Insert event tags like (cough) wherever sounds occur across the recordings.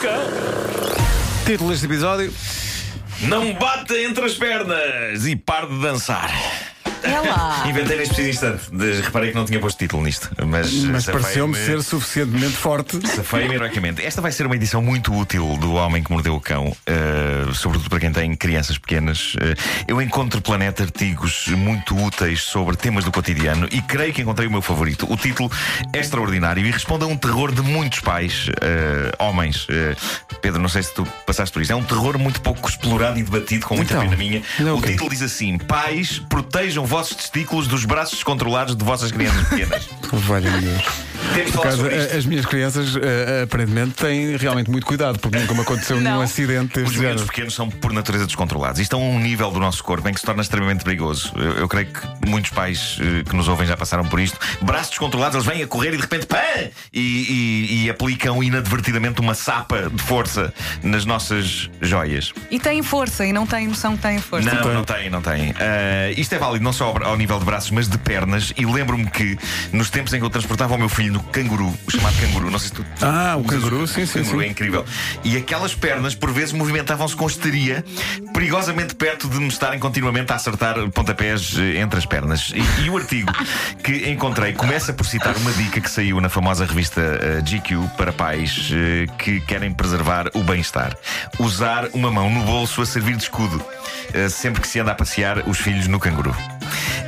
cão. Título deste episódio: Não bate entre as pernas e pare de dançar. É lá. (laughs) Inventei neste preciso instante. De- Reparei que não tinha posto título nisto, mas, Mas safei-me- pareceu-me ser suficientemente forte. Safei-me heroicamente. Esta vai ser uma edição muito útil do Homem que Mordeu o Cão, eh, sobretudo para quem tem crianças pequenas. Eh, eu encontro planeta artigos muito úteis sobre temas do cotidiano e creio que encontrei o meu favorito. O título é extraordinário e responde a um terror de muitos pais, eh, homens. Eh, Pedro, não sei se tu passaste por isto. É um terror muito pouco explorado e debatido, com muita Então, pena minha. não, o ok. título diz assim: Pais, protejam vossos testículos dos braços descontrolados de vossas crianças pequenas. (laughs) Temos Por falar acaso, sobre isto. a- as minhas crianças eh, aparentemente têm realmente muito cuidado, porque nunca me aconteceu nenhum acidente Os miúdos género. pequenos são, por natureza, descontrolados. Isto é um nível do nosso corpo em que se torna extremamente perigoso. Eu, eu creio que muitos pais eh, que nos ouvem já passaram por isto. Braços descontrolados, eles vêm a correr e de repente pã! E, e- e aplicam inadvertidamente uma sapa de força nas nossas joias. E tem força, e não tem noção que tem força. Não, não tem, não tem. Ah, isto é válido não só ao, ao nível de braços, mas de pernas. E lembro-me que nos tempos em que eu transportava o meu filho no canguru, o chamado canguru, não sei se tu. Ah, o canguru, sim, sim, canguru sim. é incrível. E aquelas pernas, por vezes, movimentavam-se com histeria, perigosamente perto de me estarem continuamente a acertar pontapés eh, entre as pernas. E, e o artigo (laughs) que encontrei começa por citar uma dica que saiu na famosa revista eh, GQ para pais eh, que querem preservar o bem-estar: usar uma mão no bolso a servir de escudo, sempre que se anda a passear os filhos no canguru.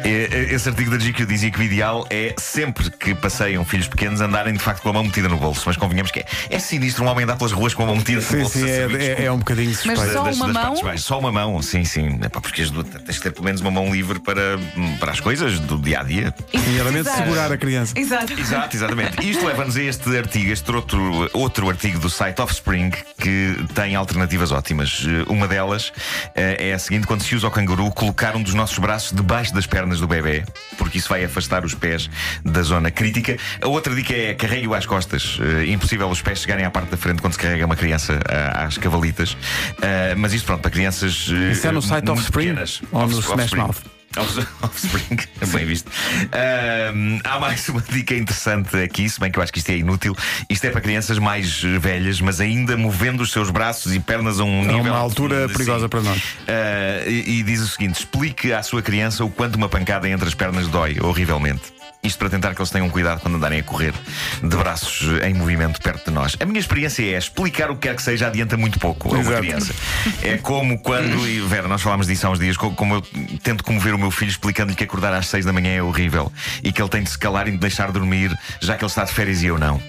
Eh, eh, Esse artigo da GQ dizia que o ideal é sempre que passeiam filhos pequenos andarem de facto com a mão metida no bolso. Mas convenhamos que é, é sinistro um homem andar pelas ruas com a mão metida no bolso. sim, é, é- é um bocadinho Mas suspeito. só Das- uma das mão? Só uma mão, sim, sim. Epá, porque as duas- tens que ter pelo menos uma mão livre para, para as coisas do dia a dia. Nomeadamente Exato. segurar a criança. Exato. Exato, exatamente. Isto leva-nos a este artigo, este outro, outro artigo do site Offspring que tem alternativas ótimas. Eh, Uma delas eh, é a seguinte: quando se usa o canguru, colocar um dos nossos braços debaixo das pernas do bebê, porque isso vai afastar os pés da zona crítica. A outra dica é carregue-o às costas. Eh, impossível os pés chegarem à parte da frente quando se carrega uma criança ah, às cavalitas. Ah, mas isto, pronto, para crianças. eh, Isso é no site Offspring pequenas. ou no Smash. Mouth? Off- (laughs) Offspring, (laughs) bem visto. Ahm, há mais uma dica interessante aqui, se bem que eu acho que isto é inútil. Isto é para crianças mais velhas, mas ainda movendo os seus braços e pernas a um A nível. uma altura perigosa para nós. Ah, e, e diz o seguinte: explique à sua criança o quanto uma pancada entre as pernas dói, horrivelmente. Isto para tentar que eles tenham cuidado quando andarem a correr de braços em movimento perto de nós. A minha experiência é explicar o que quer que seja adianta muito pouco a uma Exato. criança. É como quando, e Vera, nós falámos disso há uns dias, co- como eu tento comover o meu filho explicando-lhe que acordar às seis da manhã é horrível e que ele tem de se calar e de deixar dormir, já que ele está de férias e eu não.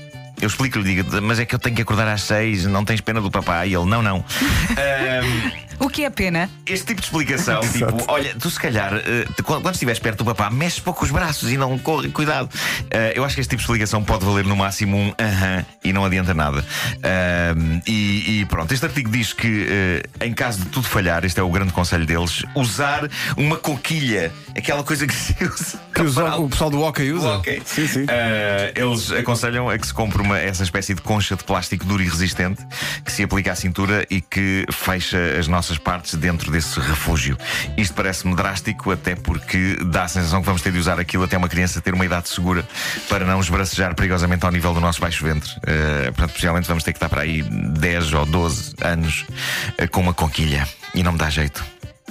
Eu explico-lhe, digo, mas é que eu tenho que acordar às seis, não tens pena do papai? E ele, não, não. Ahm, (laughs) O que é pena? este tipo de explicação, tipo, olha, tu se calhar, eh, quando estiveres perto do papá, mexe pouco os braços e não corre, cuidado. Eh, eu acho que este tipo de explicação pode valer no máximo um aham e não adianta nada. Ahm, e, e pronto, este artigo diz que eh, em caso de tudo falhar, este é o grande conselho deles, usar uma coquilha, aquela coisa que se usa. Que o pessoal do hockey usa? Ok. Sim, sim. Uh, eles aconselham a que se compre uma, essa espécie de concha de plástico duro e resistente que se aplica à cintura e que fecha as nossas partes dentro desse refúgio. Isto parece-me drástico, até porque dá a sensação que vamos ter de usar aquilo até uma criança ter uma idade segura para não esbracejar perigosamente ao nível do nosso baixo ventre. Uh, portanto, possivelmente vamos ter que estar para aí 10 ou 12 anos uh, com uma conquilha. E não me dá jeito.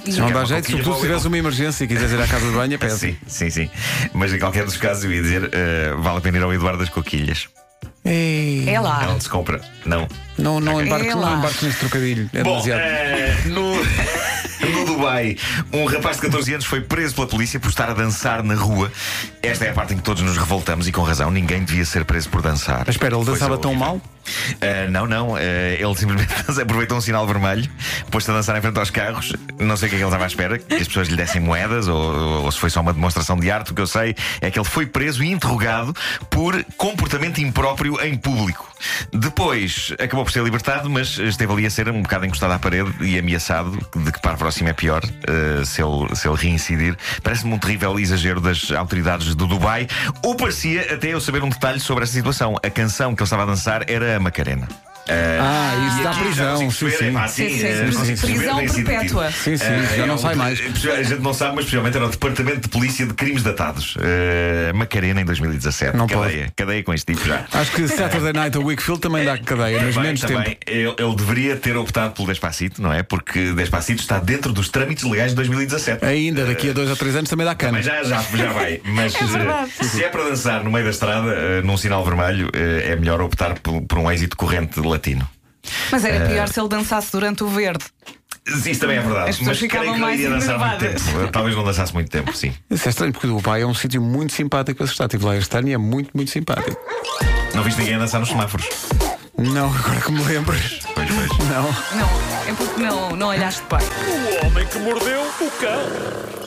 Se não dá uma jeito, sobretudo se tiveres uma emergência e quiseres ir à casa de banho, pede. (laughs) Sim, sim, sim. Mas em qualquer dos casos, eu ia dizer, uh, vale a pena ir ao Eduardo das Coquilhas. Ei, É É lá. onde se compra. Não. Não, não, É lá. não embarques nesse trocadilho. É Bom, demasiado. eh, no, (laughs) no Dubai, um rapaz de 14 anos foi preso pela polícia por estar a dançar na rua. Esta é a parte em que todos nos revoltamos e com razão. Ninguém devia ser preso por dançar. Mas espera, ele dançava tão mal? Uh, não, não. uh, ele simplesmente (laughs) aproveitou um sinal vermelho, pôs-se a dançar em frente aos carros. Não sei o que é que ele estava à espera, que as pessoas lhe dessem moedas ou, ou se foi só uma demonstração de arte. O que eu sei é que ele foi preso e interrogado por comportamento impróprio em público. Depois acabou por ser libertado, mas esteve ali a ser um bocado encostado à parede e ameaçado de que para a próxima é pior uh, se, ele, se ele reincidir. Parece-me um terrível exagero das autoridades do Dubai. Ou parecia até eu saber um detalhe sobre essa situação. A canção que ele estava a dançar era Macarena. Ah, isso dá prisão. Sim, sim. eh, Prisão perpétua. Sim, sim, Eh, já não sai mais. A gente não sabe, mas possivelmente era o Departamento de Polícia de Crimes Datados. Eh, Macarena em 2017. Não cadeia. Cadeia com este tipo já. Acho que Saturday Night ou Wickfield também dá cadeia, mas Também, menos também, tempo. Ele, ele deveria ter optado pelo Despacito, não é? Porque Despacito está dentro dos trâmites legais de 2017. Ainda daqui a dois ou três anos também dá cana. Mas já, já, já vai. (laughs) Mas É eh, se é para dançar no meio da estrada, eh, num sinal vermelho, eh, é melhor optar por, por um êxito corrente latino. Mas Eh, era pior se ele dançasse durante o verde. Isso também é verdade. As pessoas mas creio ficavam que ele mais iria dançar muito tempo. Talvez não dançasse muito tempo, sim. Isso é estranho porque o Dubai é um sítio muito simpático para se estar. Estive lá este ano e é muito, muito simpático. Não viste ninguém a dançar nos semáforos? Não, agora que me lembras. Pois, pois. Não. Não, é porque não, não olhaste bem. O homem que mordeu o cão.